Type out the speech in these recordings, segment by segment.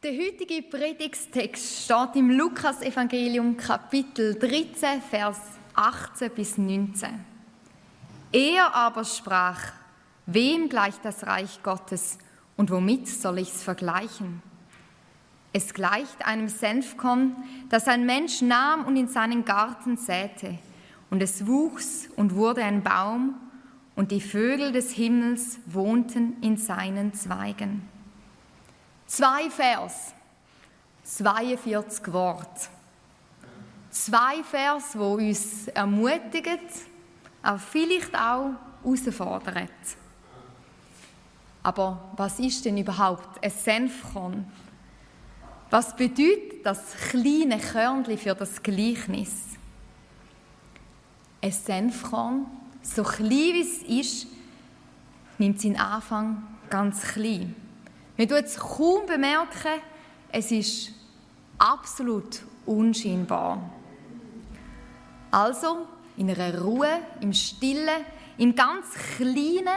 Der heutige Predigstext steht im Lukas-Evangelium, Kapitel 13, Vers 18 bis 19. Er aber sprach: Wem gleicht das Reich Gottes und womit soll ich es vergleichen? Es gleicht einem Senfkorn, das ein Mensch nahm und in seinen Garten säte. Und es wuchs und wurde ein Baum, und die Vögel des Himmels wohnten in seinen Zweigen. Zwei Vers, 42 Worte. Zwei Vers, wo uns ermutigen, aber vielleicht auch herausfordern. Aber was ist denn überhaupt ein Senfkorn? Was bedeutet das kleine Körnchen für das Gleichnis? Ein Senfkorn, so klein wie es ist, nimmt seinen Anfang ganz klein. Man tut es kaum bemerken, es ist absolut unscheinbar. Also, in einer Ruhe, im Stillen, im ganz Kleinen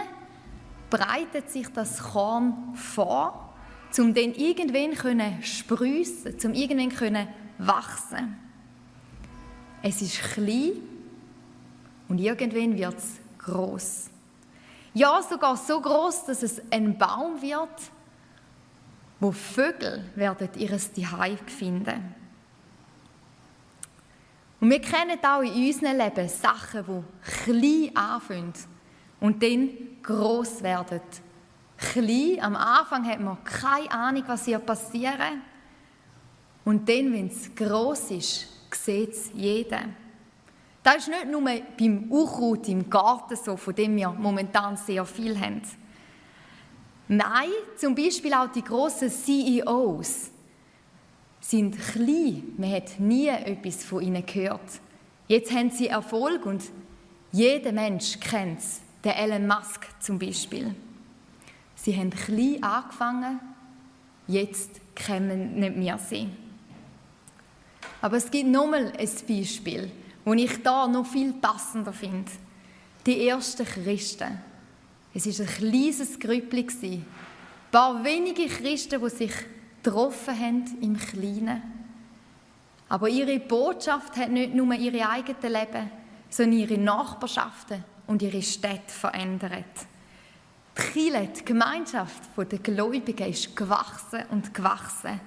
breitet sich das Korn vor, um dann irgendwann können sprießen, um irgendwann können wachsen. Es ist klein und irgendwann wird es groß. Ja, sogar so groß, dass es ein Baum wird, wo Vögel werden ihres Zuhause finden. Und wir kennen auch in unserem Leben Sachen, die klein anfangen und dann groß werden. Klein, am Anfang hat man keine Ahnung, was hier passieren Und dann, wenn es groß ist, sieht es jeder. Das ist nicht nur beim Unkraut im Garten so, von dem wir momentan sehr viel haben. Nein, zum Beispiel auch die grossen CEOs sind klein. Man hat nie etwas von ihnen gehört. Jetzt haben sie Erfolg und jeder Mensch kennt es. Der Elon Musk zum Beispiel. Sie haben klein angefangen, jetzt kennen nicht mehr sie. Aber es gibt nochmal ein Beispiel, das ich da noch viel passender finde. Die ersten Christen. Es war ein kleines Grüppli. Ein paar wenige Christen, die sich getroffen haben im Kleinen. Aber ihre Botschaft hat nicht nur ihre eigenen Leben, sondern ihre Nachbarschaften und ihre Städte verändert. Die Kirche, die Gemeinschaft der Gläubigen ist gewachsen und gewachsen.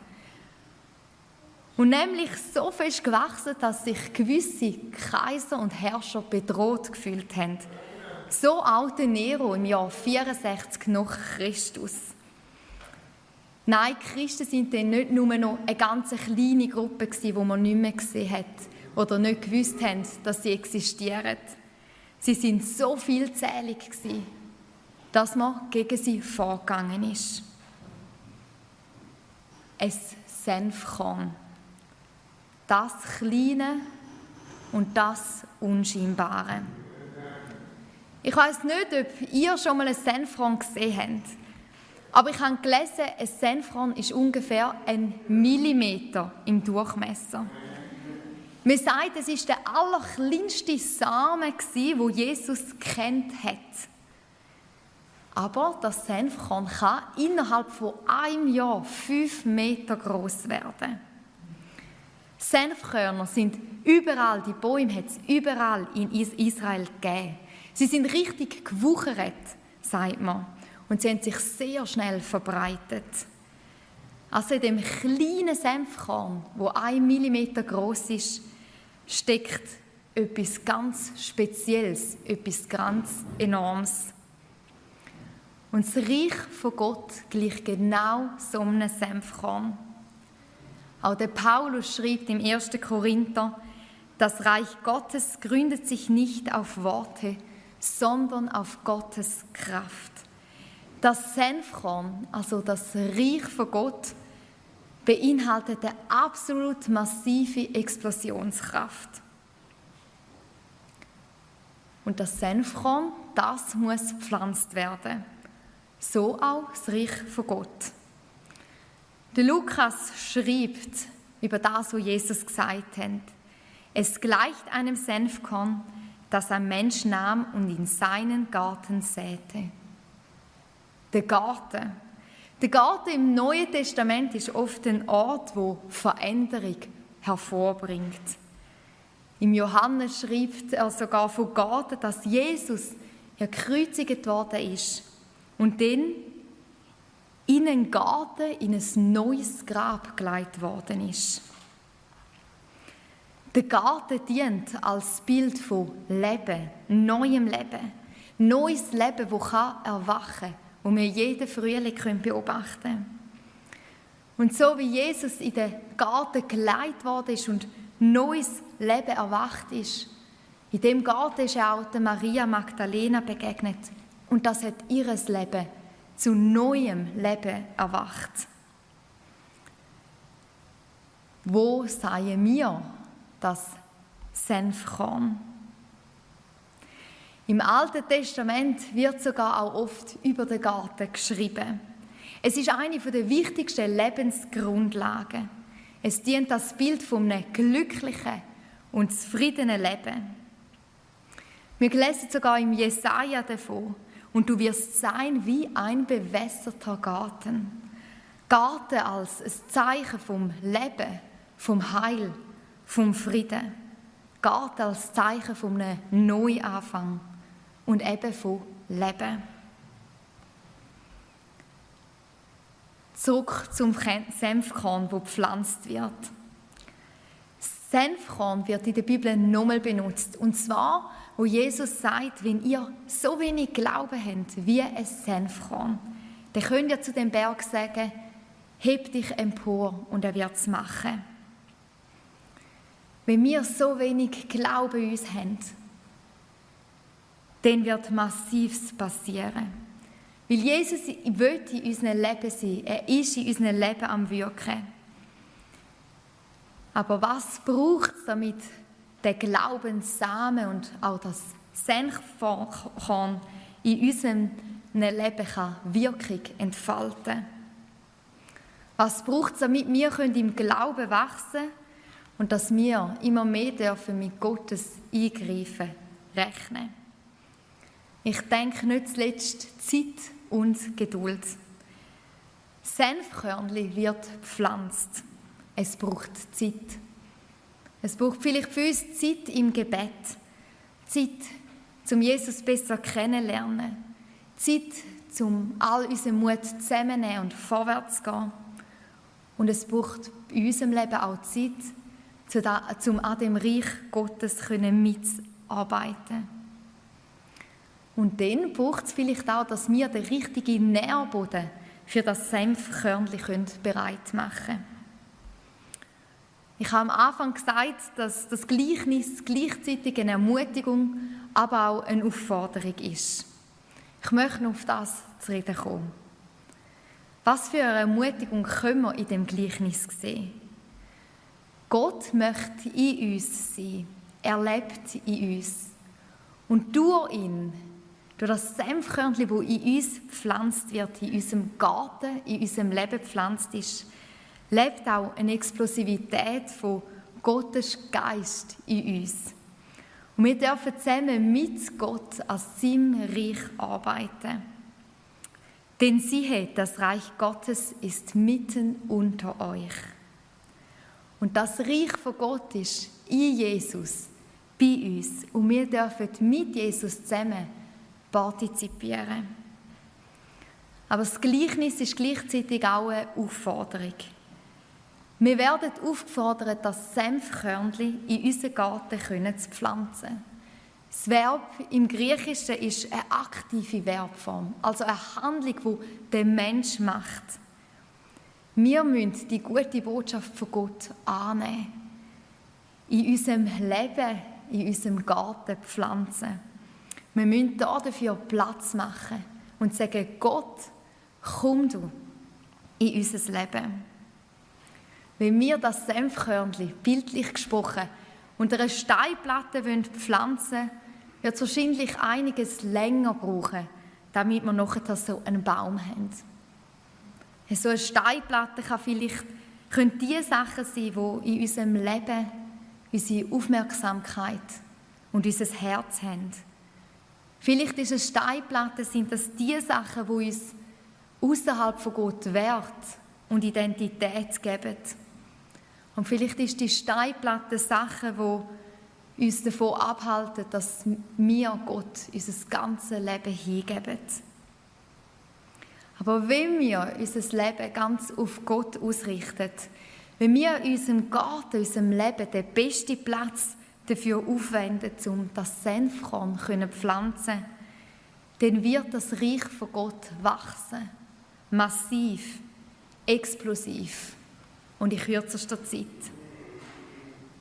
Und nämlich so fest gewachsen, dass sich gewisse Kaiser und Herrscher bedroht gefühlt haben. So alte Nero im Jahr 64 nach Christus. Nein, die Christen sind dann nicht nur noch eine ganz kleine Gruppe die man nicht mehr gesehen hat oder nicht gewusst haben, dass sie existieren. Sie sind so vielzählig dass man gegen sie vorgegangen ist. Ein Senfkorn. Das Kleine und das Unscheinbare. Ich weiß nicht, ob ihr schon mal ein Senfkorn gesehen habt. Aber ich habe gelesen, ein Senfkorn ist ungefähr ein Millimeter im Durchmesser. Man sagt, es ist der allerkleinste Samen, wo Jesus kennt hat. Aber das Senfkorn kann innerhalb von einem Jahr fünf Meter groß werden. Senfkörner sind überall, die Bäume hat es überall in Israel gegeben. Sie sind richtig gewuchert, sagt man. Und sie haben sich sehr schnell verbreitet. Also in dem kleinen Senfkorn, wo ein Millimeter groß ist, steckt etwas ganz Spezielles, etwas ganz Enormes. Und das Reich von Gott gleicht genau so einem Senfkorn. Auch der Paulus schreibt im 1. Korinther, das Reich Gottes gründet sich nicht auf Worte, sondern auf Gottes Kraft. Das Senfkorn, also das Reich von Gott, beinhaltet eine absolut massive Explosionskraft. Und das Senfkorn, das muss gepflanzt werden. So auch das Reich von Gott. Der Lukas schreibt über das, was Jesus gesagt hat. Es gleicht einem Senfkorn, das ein Mensch nahm und in seinen Garten säte. Der Garten. Der Garten im Neuen Testament ist oft ein Ort, wo Veränderung hervorbringt. Im Johannes schreibt er sogar von Garten, dass Jesus gekreuzigt worden ist und dann in einen Garten, in ein neues Grab geleitet worden ist. Der Garten dient als Bild von Leben, neuem Leben, neues Leben, das erwachen kann, das wir jeden Frühling beobachten können. Und so wie Jesus in den Garten geleitet worden ist und neues Leben erwacht ist, in dem Garten ist er auch der Maria Magdalena begegnet und das hat ihres Leben zu neuem Leben erwacht. Wo seien wir das Senfkorn? Im Alten Testament wird sogar auch oft über den Garten geschrieben. Es ist eine der wichtigsten Lebensgrundlagen. Es dient als Bild von einem glücklichen und zufriedenen Leben. Wir lesen sogar im Jesaja davon, und du wirst sein wie ein bewässerter Garten. Garten als ein Zeichen vom Leben, vom Heil, vom Frieden. Garten als Zeichen von einem Neuanfang und eben von Leben. Zurück zum Senfkorn, wo gepflanzt wird. Senfkorn wird in der Bibel nochmal benutzt. Und zwar, wo Jesus sagt, wenn ihr so wenig Glauben habt wie ein Senfkorn, dann könnt ihr zu dem Berg sagen, heb dich empor und er wird es machen. Wenn wir so wenig Glauben in uns haben, dann wird Massives passieren. Weil Jesus will in unserem Leben sein. Er ist in unserem Leben am Wirken. Aber was braucht es, damit der Glaubenssamen und auch das Senfkorn in unserem Leben kann Wirkung entfalten Was braucht es, damit wir im Glauben wachsen können und dass wir immer mehr dürfen mit Gottes Eingreifen rechnen Ich denke nicht zuletzt Zeit und Geduld. Senfkörnli wird gepflanzt. Es braucht Zeit. Es braucht vielleicht für uns Zeit im Gebet. Zeit, um Jesus besser kennenzulernen. Zeit, um all unseren Mut zusammenzunehmen und vorwärts zu gehen. Und es braucht in unserem Leben auch Zeit, um an dem Reich Gottes mitzuarbeiten. Und dann braucht es vielleicht auch, dass wir den richtigen Nährboden für das Senfkörnchen bereit machen können. Ich habe am Anfang gesagt, dass das Gleichnis gleichzeitig eine Ermutigung, aber auch eine Aufforderung ist. Ich möchte auf das zu reden kommen. Was für eine Ermutigung können wir in dem Gleichnis sehen? Gott möchte in uns sein. Er lebt in uns. Und durch ihn, durch das Senfkörnchen, das in uns gepflanzt wird, in unserem Garten, in unserem Leben gepflanzt ist, lebt auch eine Explosivität von Gottes Geist in uns. Und wir dürfen zusammen mit Gott an seinem Reich arbeiten. Denn siehe, das Reich Gottes ist mitten unter euch. Und das Reich von Gott ist in Jesus, bei uns. Und wir dürfen mit Jesus zusammen partizipieren. Aber das Gleichnis ist gleichzeitig auch eine Aufforderung. Wir werden aufgefordert, das Senfkörnchen in unseren Garten zu pflanzen. Das Verb im Griechischen ist eine aktive Verbform, also eine Handlung, die der Mensch macht. Wir müssen die gute Botschaft von Gott annehmen, in unserem Leben, in unserem Garten pflanzen. Wir müssen dafür Platz machen und sagen, Gott, komm du in unser Leben. Wenn wir das Senfkörnchen, bildlich gesprochen, unter einer Steinplatte pflanzen wollen, wird es wahrscheinlich einiges länger brauchen, damit wir nachher so einen Baum haben. So eine Steinplatte kann vielleicht, können die Sachen sein, die in unserem Leben unsere Aufmerksamkeit und unser Herz haben. Vielleicht ist es Steinplatte, sind das die Sachen, die uns außerhalb von Gott Wert und Identität geben. Und vielleicht ist die Steinplatte Sache, wo uns davon abhalten, dass wir Gott unser ganzes Leben hingeben. Aber wenn wir unser Leben ganz auf Gott ausrichten, wenn wir in unserem Garten, in unserem Leben den besten Platz dafür aufwenden, um das Senfkorn zu pflanzen, dann wird das Reich von Gott wachsen. Massiv, explosiv und in kürzester Zeit.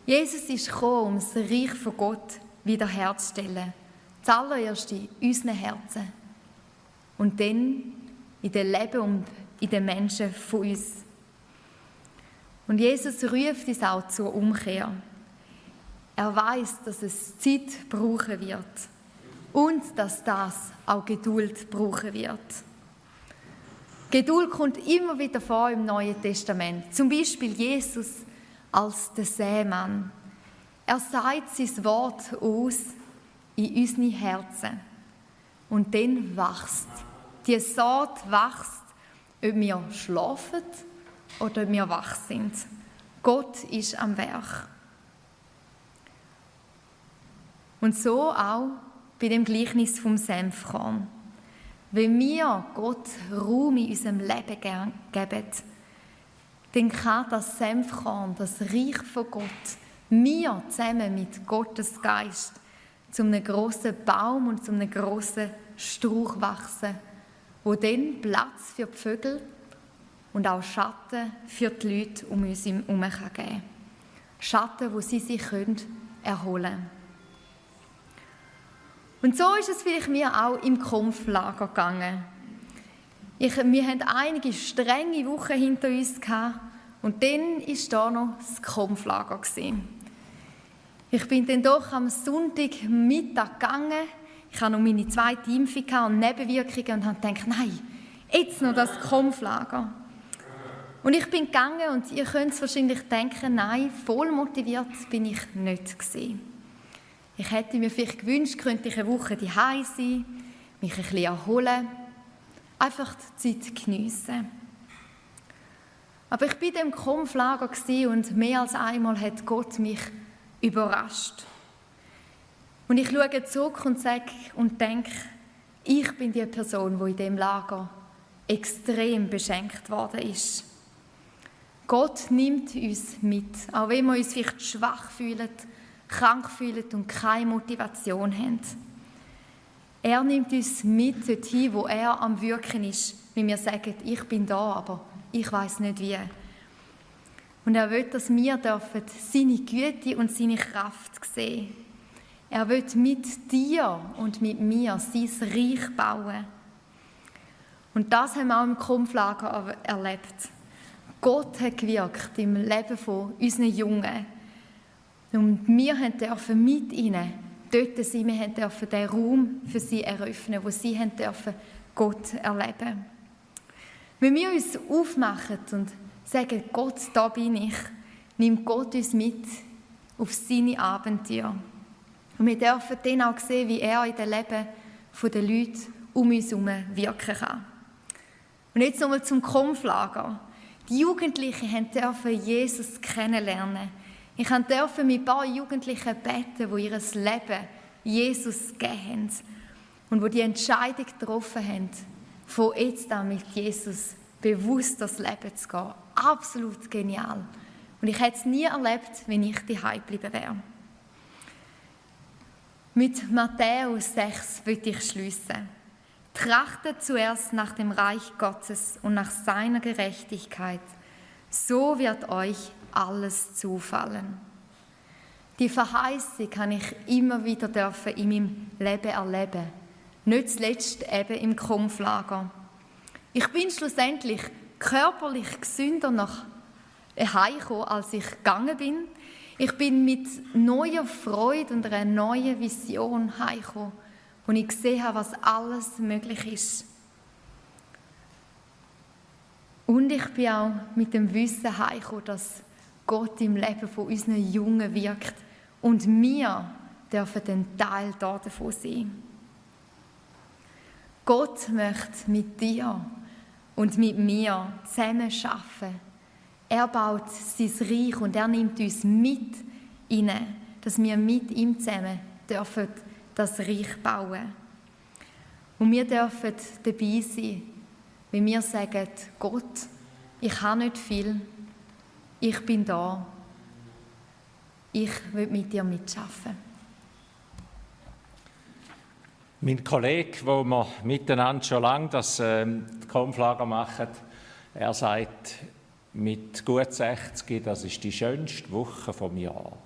Jesus ist gekommen, um das Reich von Gott wiederherzustellen. Zuallererst in unseren Herzen und dann in dem Leben und in den Menschen von uns. Und Jesus ruft uns auch zur Umkehr. Er weiß, dass es Zeit brauchen wird und dass das auch Geduld brauchen wird. Geduld kommt immer wieder vor im Neuen Testament. Zum Beispiel Jesus als der Sämann. Er sagt sein Wort aus in unsere Herzen. Und dann wächst. Die Saat wächst, ob wir schlafen oder ob wir wach sind. Gott ist am Werk. Und so auch bei dem Gleichnis vom Senfkorn. Wenn wir Gott Raum in unserem Leben geben, dann kann das Senfkorn, das Reich von Gott, wir zusammen mit Gottes Geist zu einem grossen Baum und zu einem grossen Strauch wachsen, wo dann Platz für die Vögel und auch Schatten für die Leute um uns herum geben kann. Schatten, wo sie sich erholen können. Und so ist es vielleicht mir auch im Kampflager gegangen. Ich, wir hatten einige strenge Wochen hinter uns gehabt, und dann war da noch das Kampflager. Ich bin dann doch am Sonntagmittag gegangen. Ich hatte noch meine zweite Impfung und Nebenwirkungen und habe gedacht, nein, jetzt noch das Kampflager. Und ich bin gegangen und ihr könnt es wahrscheinlich denken, nein, voll motiviert bin ich nicht gewesen. Ich hätte mir vielleicht gewünscht, könnte ich eine Woche daheim sein, mich ein bisschen erholen, einfach die Zeit geniessen. Aber ich war in diesem Kampflager und mehr als einmal hat Gott mich überrascht. Und ich schaue zurück und sage und denke, ich bin die Person, die in diesem Lager extrem beschenkt worden ist. Gott nimmt uns mit, auch wenn wir uns vielleicht schwach fühlen krank fühlen und keine Motivation haben. Er nimmt uns mit dorthin, wo er am Wirken ist, wie wir sagen, ich bin da, aber ich weiß nicht wie. Und er will, dass wir dürfen seine Güte und seine Kraft sehen. Er will mit dir und mit mir sein Reich bauen. Und das haben wir auch im Kampflager erlebt. Gott hat gewirkt im Leben von unseren Jungen. Und wir dürfen mit ihnen dort sein, wir dürfen den Raum für sie eröffnen, wo sie dürfen Gott erleben Wenn wir uns aufmachen und sagen, Gott, da bin ich, nimmt Gott uns mit auf seine Abenteuer. Und wir dürfen dann auch sehen, wie er in den Leben der Leute um uns herum wirken kann. Und jetzt nochmal zum Kampflager. Die Jugendlichen dürfen Jesus kennenlernen ich durfte mit ein paar Jugendlichen beten, die ihr Leben Jesus gegeben haben und wo die Entscheidung getroffen haben, von jetzt an mit Jesus bewusst das Leben zu gehen. Absolut genial. Und ich hätte es nie erlebt, wenn ich die geblieben wäre. Mit Matthäus 6 will ich schließen. Trachtet zuerst nach dem Reich Gottes und nach seiner Gerechtigkeit. So wird euch alles zufallen. Die Verheißung kann ich immer wieder dürfen in meinem Leben erleben. Nicht zuletzt eben im Kampflager. Ich bin schlussendlich körperlich gesünder nach Hause als ich gegangen bin. Ich bin mit neuer Freude und einer neuen Vision heimgekommen, wo ich gesehen habe, was alles möglich ist. Und ich bin auch mit dem Wissen heimgekommen, dass Gott im Leben von unseren Jungen wirkt und wir dürfen den Teil davon sein. Gott möchte mit dir und mit mir zusammen arbeiten. Er baut sein Reich und er nimmt uns mit hinein, dass wir mit ihm zusammen dürfen das Reich bauen. Und wir dürfen dabei sein, wie wir sagen, Gott, ich habe nicht viel, ich bin da, ich will mit dir mitschaffen. Mein Kollege, wo wir miteinander schon lange das ähm, Konflager machen, er sagt mit gut 60, das ist die schönste Woche vom Jahr.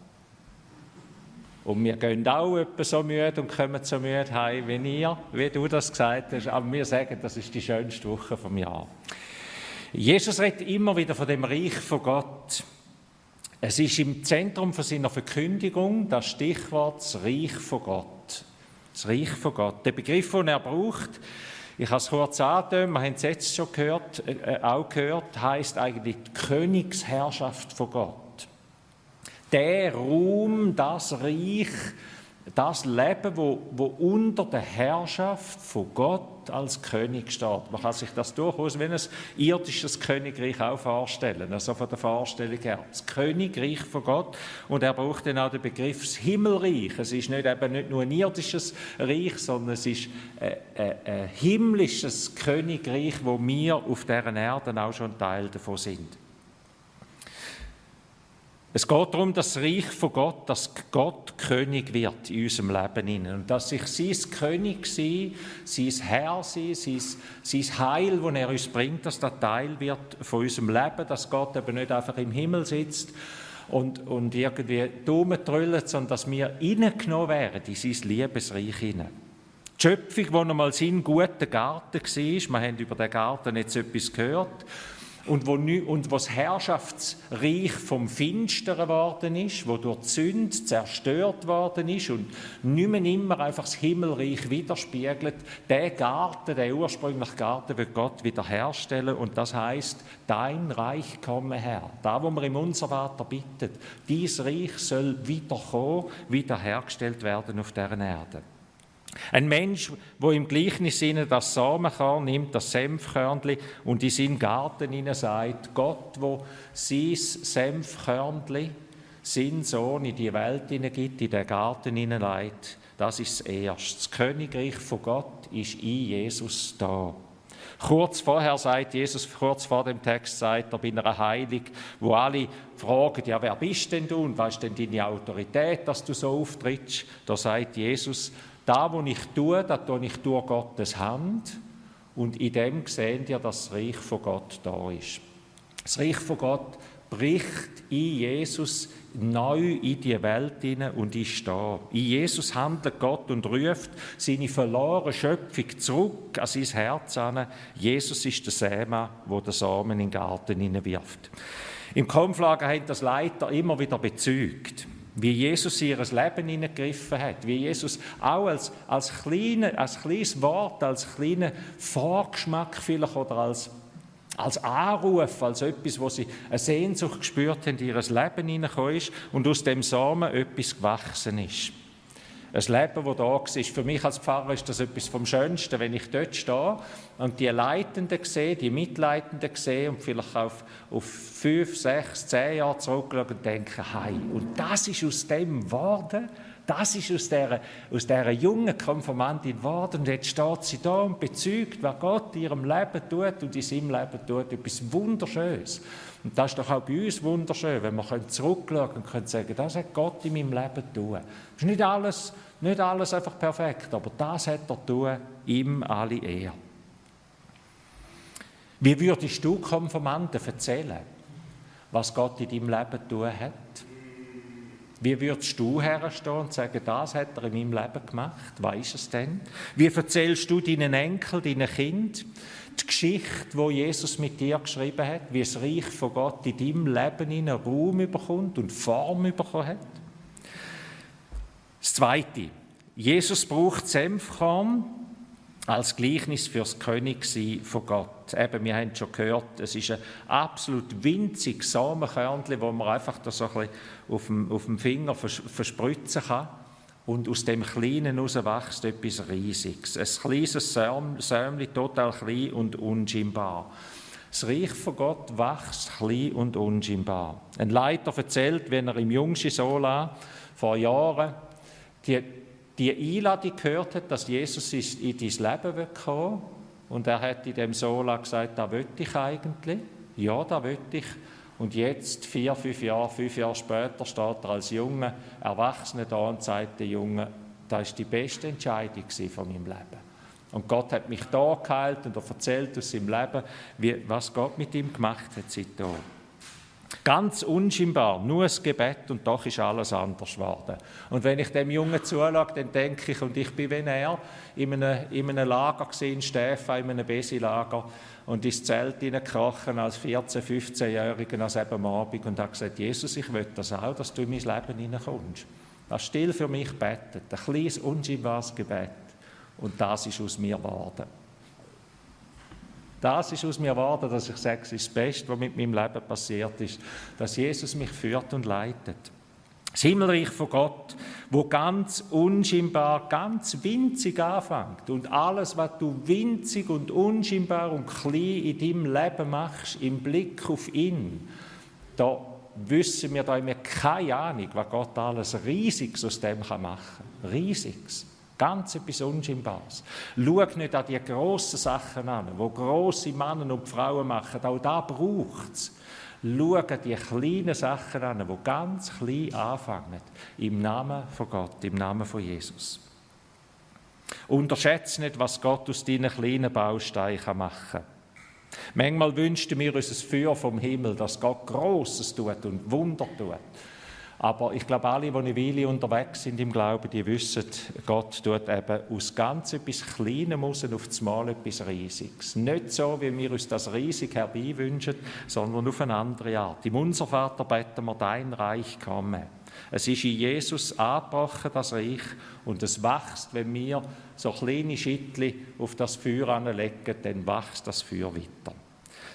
Und wir gehen auch etwa so müde und kommen so müde heim wie ihr, wie du das gesagt hast. Aber wir sagen, das ist die schönste Woche vom Jahr. Jesus redet immer wieder von dem Reich von Gott. Es ist im Zentrum von seiner Verkündigung das Stichwort das Reich von Gott. Das Reich von Gott. Der Begriff, den er braucht, ich habe es kurz angetönt, wir haben es jetzt schon gehört, äh, auch gehört, heißt eigentlich die Königsherrschaft von Gott. Der Ruhm, das Reich, das Leben, wo, wo unter der Herrschaft von Gott als König steht. Man kann sich das durchaus wie ein irdisches Königreich auch vorstellen, also von der Vorstellung her. Das Königreich von Gott und er braucht dann auch den Begriff das Himmelreich. Es ist nicht eben nicht nur ein irdisches Reich, sondern es ist ein, ein, ein himmlisches Königreich, wo wir auf deren Erde auch schon Teil davon sind. Es geht darum, dass das Reich von Gott, dass Gott König wird in unserem Leben. Und dass sich sein König sein, sein Herr sein, sein, sein Heil, das er uns bringt, dass das Teil wird von unserem Leben, dass Gott eben nicht einfach im Himmel sitzt und, und irgendwie Daumen trüllt, sondern dass wir hineingenommen werden in sein Liebesreich hinein. Die Schöpfung, die noch mal sein guter Garten war, wir haben über den Garten jetzt etwas gehört, und wo, und wo das Herrschaftsreich vom Finsteren geworden ist, wo durch die Sünde zerstört worden ist und nicht mehr immer einfach das Himmelreich widerspiegelt, der Garten, der ursprüngliche Garten, wird Gott wiederherstellen und das heißt, dein Reich komme her. Da, wo wir im Unser Vater bittet, dies Reich soll wiederkommen, wiederhergestellt werden auf deren Erde. Ein Mensch, wo im gleichen Sinne das Samenkorn nimmt, das Senfkörnli und in seinen Garten hinein sagt, Gott, wo sein Senfkörnli, sein Sohn in die Welt hineingibt, in den Garten hineinlegt, das ist das Erste. Das Königreich von Gott ist in Jesus da. Kurz vorher sagt Jesus, kurz vor dem Text sagt er bei einer Heilung, wo alle fragen, ja, wer bist denn du und was ist denn deine Autorität, dass du so auftrittst? Da sagt Jesus, da, wo ich tue, da tue ich durch Gottes Hand. Und in dem sehen wir, dass das Reich von Gott da ist. Das Reich von Gott bricht in Jesus neu in die Welt hinein und ist da. In Jesus handelt Gott und ruft seine verlorene Schöpfung zurück an sein Herz an. Jesus ist der Säme, wo der Samen in den Garten hineinwirft. Im Kampflager hat das Leiter immer wieder bezeugt wie Jesus ihr Leben hineingegriffen hat, wie Jesus auch als, als, kleine, als kleines Wort, als kleiner Vorgeschmack vielleicht oder als, als Anruf, als etwas, wo sie eine Sehnsucht gespürt haben, ihr Leben hineingekommen ist und aus dem Samen etwas gewachsen ist. Ein Leben, das da war. Für mich als Pfarrer ist das etwas vom Schönsten, wenn ich dort stehe und die Leitenden sehe, die Mitleitenden sehe und vielleicht auf, auf fünf, sechs, zehn Jahre zurückschaue und denke, hey, und das ist aus dem geworden, das ist aus dieser, aus dieser jungen Konformantin geworden. Und jetzt steht sie da und bezeugt, was Gott in ihrem Leben tut und in seinem Leben tut. Etwas Wunderschönes. Und das ist doch auch bei uns wunderschön, wenn wir zurückschauen und können sagen, das hat Gott in meinem Leben tun. Das ist nicht alles, nicht alles einfach perfekt, aber das hat er tun, ihm alle Ehre. Wie würdest du Konformanten erzählen, was Gott in deinem Leben tun hat? Wie würdest du herstehen und sagen, das hat er in meinem Leben gemacht? Weißt es denn? Wie erzählst du deinen Enkel, deinen Kind die Geschichte, wo Jesus mit dir geschrieben hat, wie das Reich von Gott in deinem Leben in einen Raum bekommt und Form bekommen hat? Das Zweite. Jesus braucht Senfkorn als Gleichnis fürs Königsein von Gott. Eben, wir haben schon gehört, es ist ein absolut winziges Samenkörnchen, wo man einfach da so ein auf dem, auf dem Finger vers verspritzen kann. Und aus dem Kleinen heraus wächst etwas Riesiges. Ein kleines Säumchen, total klein und unscheinbar. Das Reich von Gott wächst klein und unscheinbar. Ein Leiter erzählt, wenn er im Jungschen Sola vor Jahren die, die Einladung gehört hat, dass Jesus in dein Leben kommen. Und er hat in dem Sola gesagt, da will ich eigentlich. Ja, da will ich. Und jetzt, vier, fünf Jahre, fünf Jahre später, steht er als junger Erwachsener da und sagt der Junge, das ist die beste Entscheidung von meinem Leben. Und Gott hat mich da geheilt und er erzählt aus seinem Leben, wie, was Gott mit ihm gemacht hat seitdem. Ganz unscheinbar, nur das Gebet und doch ist alles anders geworden. Und wenn ich dem Jungen zuschaue, dann denke ich, und ich bin wie er, in einem, in einem Lager gesehen, Stefan, in einem Besi-Lager, und ins Zelt hineingekrochen als 14-, 15-Jähriger, als eben Abend, und habe gesagt, Jesus, ich will das auch, dass du in mein Leben hineinkommst. Das still für mich betet, ein kleines, unscheinbares Gebet. Und das ist aus mir geworden. Das ist aus mir geworden, dass ich sage, es ist das Beste, was mit meinem Leben passiert ist, dass Jesus mich führt und leitet. Das Himmelreich von Gott, wo ganz unscheinbar, ganz winzig anfängt und alles, was du winzig und unscheinbar und klein in deinem Leben machst, im Blick auf ihn, da wissen wir da immer keine Ahnung, was Gott alles Riesiges aus dem machen kann. Riesiges. Ganz etwas Unscheinbares. Schau nicht an die grossen Sachen an, wo grosse Männer und Frauen machen. Auch da braucht es. Schau die kleinen Sachen an, die ganz klein anfangen. Im Namen von Gott, im Namen von Jesus. Unterschätze nicht, was Gott aus deinen kleinen Bausteinen machen kann. Manchmal wünschten wir uns ein Feuer vom Himmel, dass Gott Großes tut und Wunder tut. Aber ich glaube, alle, die eine Weile unterwegs sind im Glauben, die wissen, Gott tut eben aus ganz etwas Kleinem raus auf das Mal etwas Riesiges. Nicht so, wie wir uns das riesig herbeiwünschen, sondern auf eine andere Art. Im Unser Vater beten wir, dein Reich komme. Es ist in Jesus angebrochen, das Reich, und es wächst, wenn wir so kleine Schittli auf das Feuer anlegen, dann wächst das Feuer weiter.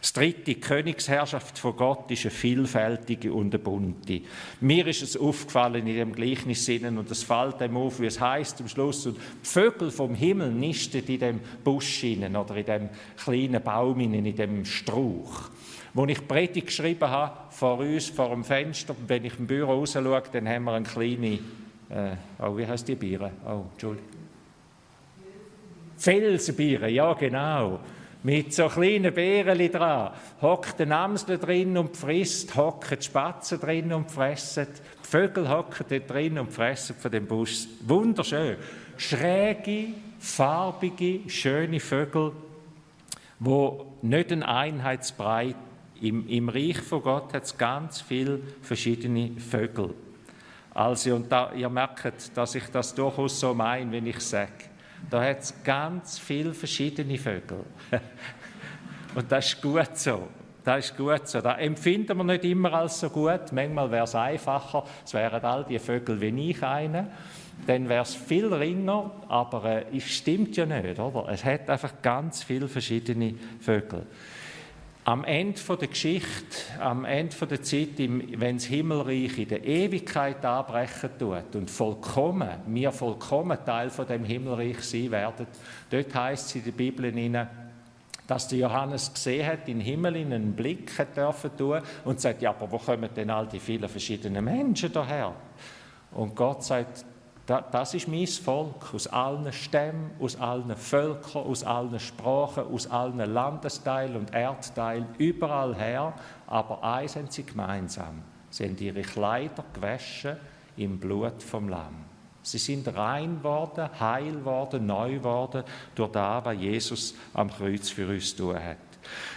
Das dritte, die Königsherrschaft von Gott ist eine vielfältige und eine bunte. Mir ist es aufgefallen in dem Gleichnis Sinnen und es fällt dem auf, wie es heißt am Schluss, und die Vögel vom Himmel nisten in dem Busch oder in dem kleinen Baum in dem Strauch. Wo ich Predigt geschrieben habe, vor uns, vor dem Fenster, wenn ich im Büro raus schaue, dann haben wir eine kleine, äh, oh, wie heißt die Biere? Oh, Entschuldigung. Felsenbiere, ja genau mit so kleinen Beeren dran. Hockt der Amsel drin und frisst, hocken die Spatzen drin und fressen. Die Vögel hocken dort drin und fressen von dem Busch. Wunderschön. Schräge, farbige, schöne Vögel, wo nicht ein Einheitsbrei im, Im Reich von Gott hat es ganz viele verschiedene Vögel. Also, und da, ihr merkt, dass ich das durchaus so meine, wenn ich sage, da hat es ganz viele verschiedene Vögel. Und das ist gut so. Das ist gut so. Das empfinden wir nicht immer als so gut. Manchmal wäre es einfacher, es wären all die Vögel wie ich eine. Dann wäre es viel ringer, aber äh, es stimmt ja nicht, oder? Es hat einfach ganz viele verschiedene Vögel. Am Ende der Geschichte, am Ende der Zeit, wenn das Himmelreich in der Ewigkeit anbrechen tut und vollkommen, wir vollkommen Teil von dem Himmelreich sein werden, dort heißt es in der Bibel dass der Johannes gesehen hat, in den Himmel in einen Blick dürfen tun und sagt, ja, aber wo kommen denn all die vielen verschiedenen Menschen daher? Und Gott sagt, das ist mein Volk, aus allen Stämmen, aus allen Völkern, aus allen Sprachen, aus allen Landesteilen und Erdteilen, überall her. Aber eins haben sie gemeinsam. Sie haben ihre Kleider gewaschen im Blut vom Lamm. Sie sind rein worden, heil worden, neu worden durch das, was Jesus am Kreuz für uns tun hat.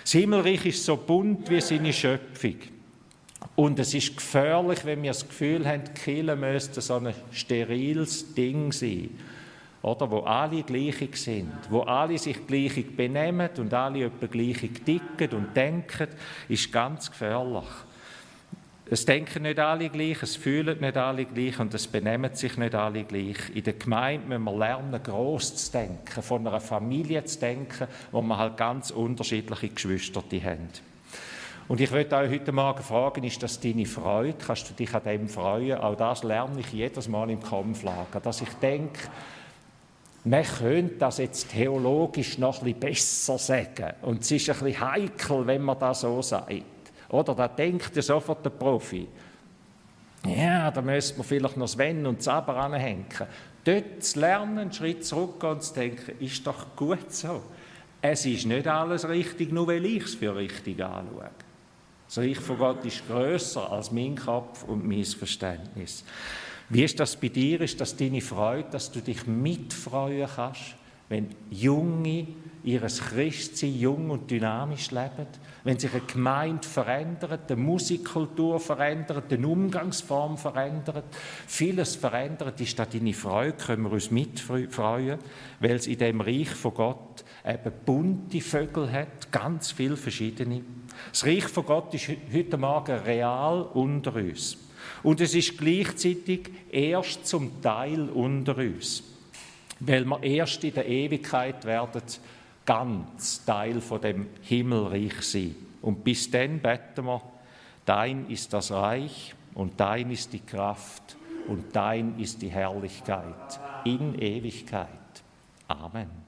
Das Himmelreich ist so bunt wie seine Schöpfung. Und es ist gefährlich, wenn wir das Gefühl haben, Kirche müsste so ein steriles Ding sein. Oder, wo alle gleich sind, wo alle sich gleich benehmen und alle etwa gleich ticken und denken, ist ganz gefährlich. Es denken nicht alle gleich, es fühlen nicht alle gleich und es benehmen sich nicht alle gleich. In der Gemeinde müssen wir lernen, gross zu denken, von einer Familie zu denken, wo wir halt ganz unterschiedliche Geschwister haben. Und ich möchte euch heute Morgen fragen, ist das deine Freude? Kannst du dich an dem freuen? Auch das lerne ich jedes Mal im Kampflager, dass ich denke, man könnte das jetzt theologisch noch ein bisschen besser sagen. Und es ist ein bisschen heikel, wenn man das so sagt. Oder da denkt ja sofort der Profi. Ja, da müsste man vielleicht noch Sven und Zaber anhängen. Dort zu lernen, einen Schritt zurückgehen und zu denken, ist doch gut so. Es ist nicht alles richtig, nur weil ich es für richtig anschaue. Das Reich von Gott ist größer als mein Kopf und mein Verständnis. Wie ist das bei dir? Ist das deine Freude, dass du dich mitfreuen kannst, wenn Junge ihres Christsein jung und dynamisch leben? Wenn sich eine Gemeinde verändert, die Musikkultur verändert, die Umgangsform verändert, vieles verändert, ist das deine Freude? Können wir uns mitfreuen, weil es in dem Reich von Gott eben bunte Vögel hat, ganz viele verschiedene. Das Reich von Gott ist heute Morgen real unter uns. Und es ist gleichzeitig erst zum Teil unter uns, weil wir erst in der Ewigkeit werden ganz Teil von dem Himmelreich sein. Und bis dann beten wir, dein ist das Reich und dein ist die Kraft und dein ist die Herrlichkeit in Ewigkeit. Amen.